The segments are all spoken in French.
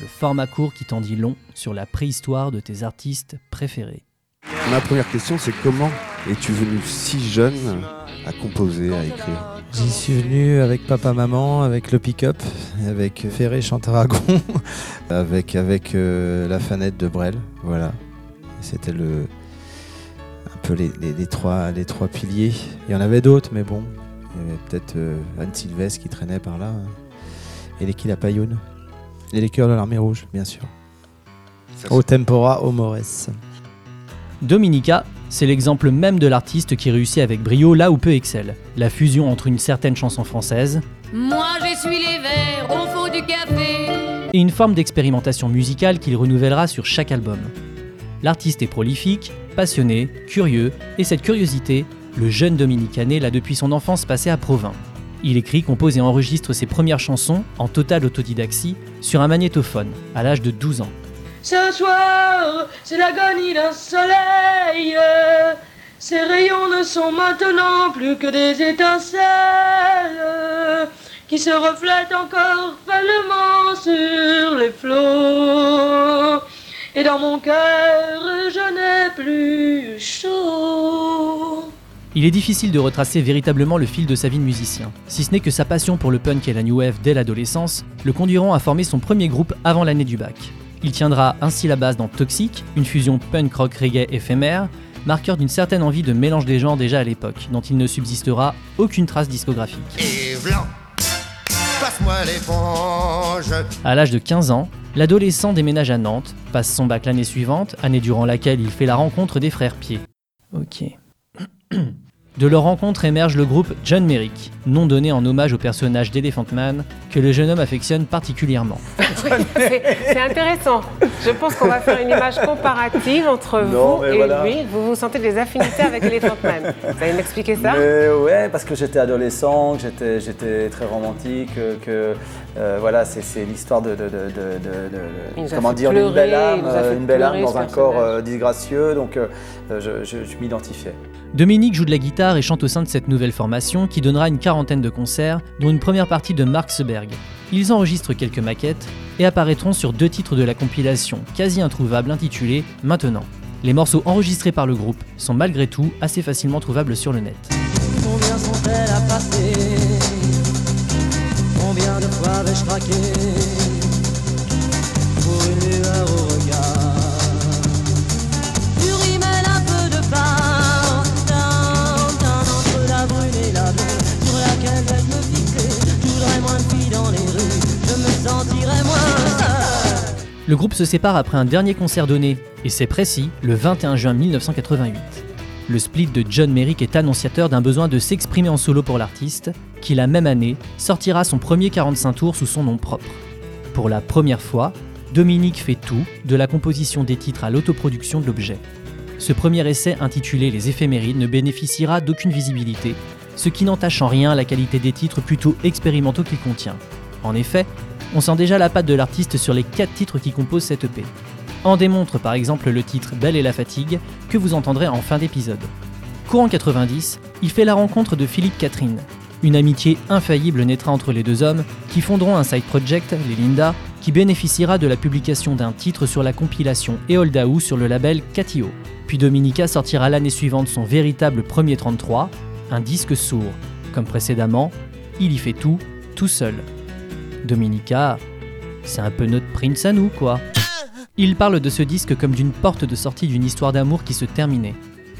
le format court qui t'en dit long sur la préhistoire de tes artistes préférés. Ma première question, c'est comment es-tu venu si jeune à composer, à écrire? J'y suis venu avec papa, maman, avec le pick-up, avec Ferré Chantaragon, avec, avec euh, la fanette de Brel. Voilà. C'était le, un peu les, les- les trois, les trois piliers. Il y en avait d'autres, mais bon. Il y avait peut-être euh, Anne Sylvestre qui traînait par là. hein. Et les Kilapayoun. Et les cœurs de l'armée rouge, bien sûr. Ça, Au tempora, au mores. Dominica, c'est l'exemple même de l'artiste qui réussit avec brio là où peu excelle. La fusion entre une certaine chanson française Moi j'essuie les verres, on faut du café. et une forme d'expérimentation musicale qu'il renouvellera sur chaque album. L'artiste est prolifique, passionné, curieux, et cette curiosité, le jeune Dominicané l'a depuis son enfance passé à Provins. Il écrit, compose et enregistre ses premières chansons, en totale autodidaxie, sur un magnétophone, à l'âge de 12 ans. Ce soir, c'est l'agonie d'un soleil. Ces rayons ne sont maintenant plus que des étincelles qui se reflètent encore faiblement sur les flots. Et dans mon cœur, je n'ai plus. Il est difficile de retracer véritablement le fil de sa vie de musicien, si ce n'est que sa passion pour le punk et la new wave dès l'adolescence le conduiront à former son premier groupe avant l'année du bac. Il tiendra ainsi la base dans Toxic, une fusion punk rock reggae éphémère, marqueur d'une certaine envie de mélange des genres déjà à l'époque, dont il ne subsistera aucune trace discographique. Blanc. À l'âge de 15 ans, l'adolescent déménage à Nantes, passe son bac l'année suivante, année durant laquelle il fait la rencontre des frères Pied. Ok. De leur rencontre émerge le groupe John Merrick, nom donné en hommage au personnage d'Elephant Man que le jeune homme affectionne particulièrement. C'est c'est intéressant. Je pense qu'on va faire une image comparative entre Non, vous et voilà. lui. Vous vous sentez des affinités avec Elephant Man. Vous allez m'expliquer ça? Mais ouais, parce que j'étais adolescent, que j'étais, très romantique, que euh, voilà, c'est, l'histoire de, de, de, de- de- de- Il nous a comment dire, d'une pleurer, belle il âme, nous a fait une belle âme dans un corps euh, disgracieux, donc euh, euh, je, je- je m'identifiais. Dominique joue de la guitare et chante au sein de cette nouvelle formation qui donnera une quarantaine de concerts, dont une première partie de Mark Seberg. Ils enregistrent quelques maquettes et apparaîtront sur deux titres de la compilation quasi introuvable intitulée Maintenant. Les morceaux enregistrés par le groupe sont malgré tout assez facilement trouvables sur le net. Le groupe se sépare après un dernier concert donné, et c'est précis, le 21 juin 1988. Le split de John Merrick est annonciateur d'un besoin de s'exprimer en solo pour l'artiste, qui la même année sortira son premier 45 tours sous son nom propre. Pour la première fois, Dominique fait tout, de la composition des titres à l'autoproduction de l'objet. Ce premier essai intitulé Les éphémérides ne bénéficiera d'aucune visibilité, ce qui n'entache en rien la qualité des titres plutôt expérimentaux qu'il contient. En effet, on sent déjà la patte de l'artiste sur les 4 titres qui composent cette EP. En démontre par exemple le titre Belle et la fatigue que vous entendrez en fin d'épisode. Courant 90, il fait la rencontre de Philippe Catherine. Une amitié infaillible naîtra entre les deux hommes qui fonderont un side project, les Linda, qui bénéficiera de la publication d'un titre sur la compilation Eoldaou sur le label Catio. Puis Dominica sortira l'année suivante son véritable premier 33, un disque sourd. Comme précédemment, il y fait tout, tout seul. Dominica, c'est un peu notre Prince à nous, quoi. Il parle de ce disque comme d'une porte de sortie d'une histoire d'amour qui se terminait.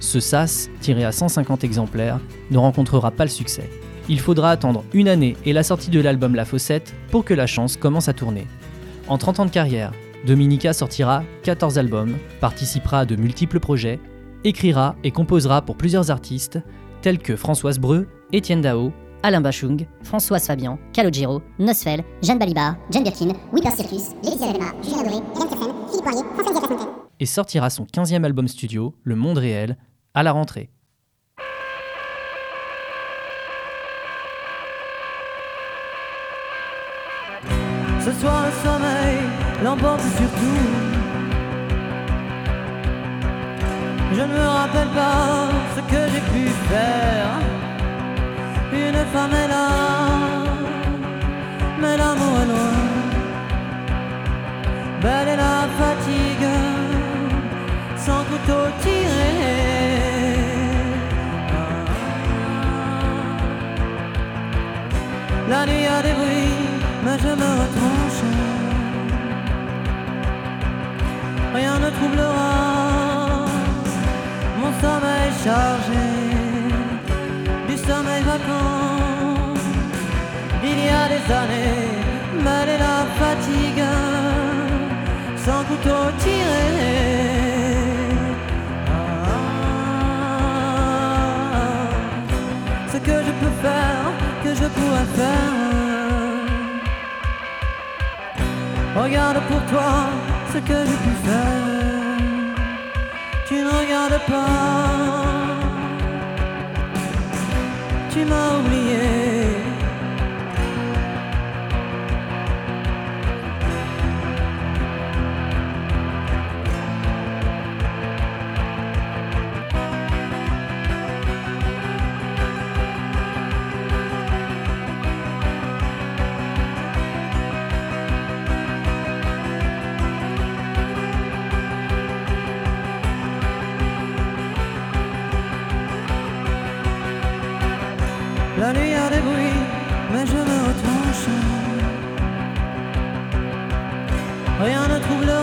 Ce sas, tiré à 150 exemplaires, ne rencontrera pas le succès. Il faudra attendre une année et la sortie de l'album La Fossette pour que la chance commence à tourner. En 30 ans de carrière, Dominica sortira 14 albums, participera à de multiples projets, écrira et composera pour plusieurs artistes tels que Françoise Breu, Étienne Dao, Alain Bachung, Françoise Fabian, Calogero, Nosfell, Jeanne Balibar, Jane Birkin, Whipper Circus, Laetitia Lema, Julien Adoré, Hélène Kersen, Philippe Poirier, François Diaz et sortira son 15e album studio, Le Monde Réel, à la rentrée. Ce soir le sommeil l'emporte sur tout. Je ne me rappelle pas femme est là, mais l'amour est loin. Belle est la fatigue, sans couteau tiré. La nuit a des bruits, mais je me retranche. Rien ne troublera mon sommeil chargé du sommeil vacant. A des années, mal et la fatigue, sans couteau tiré. Ce que je peux faire, que je pourrais faire. Regarde pour toi ce que j'ai pu faire. Tu ne regardes pas. Tu m'as oublié. La nuit a des bruits, mais je me retranche. Rien ne troublera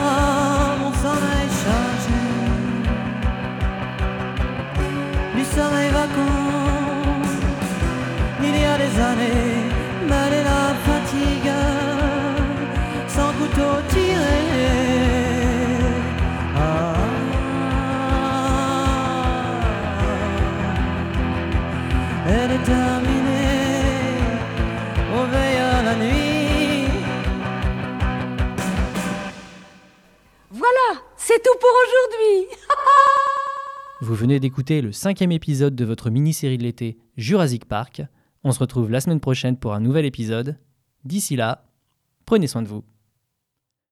Voilà, c'est tout pour aujourd'hui. Vous venez d'écouter le cinquième épisode de votre mini-série de l'été Jurassic Park. On se retrouve la semaine prochaine pour un nouvel épisode. D'ici là, prenez soin de vous.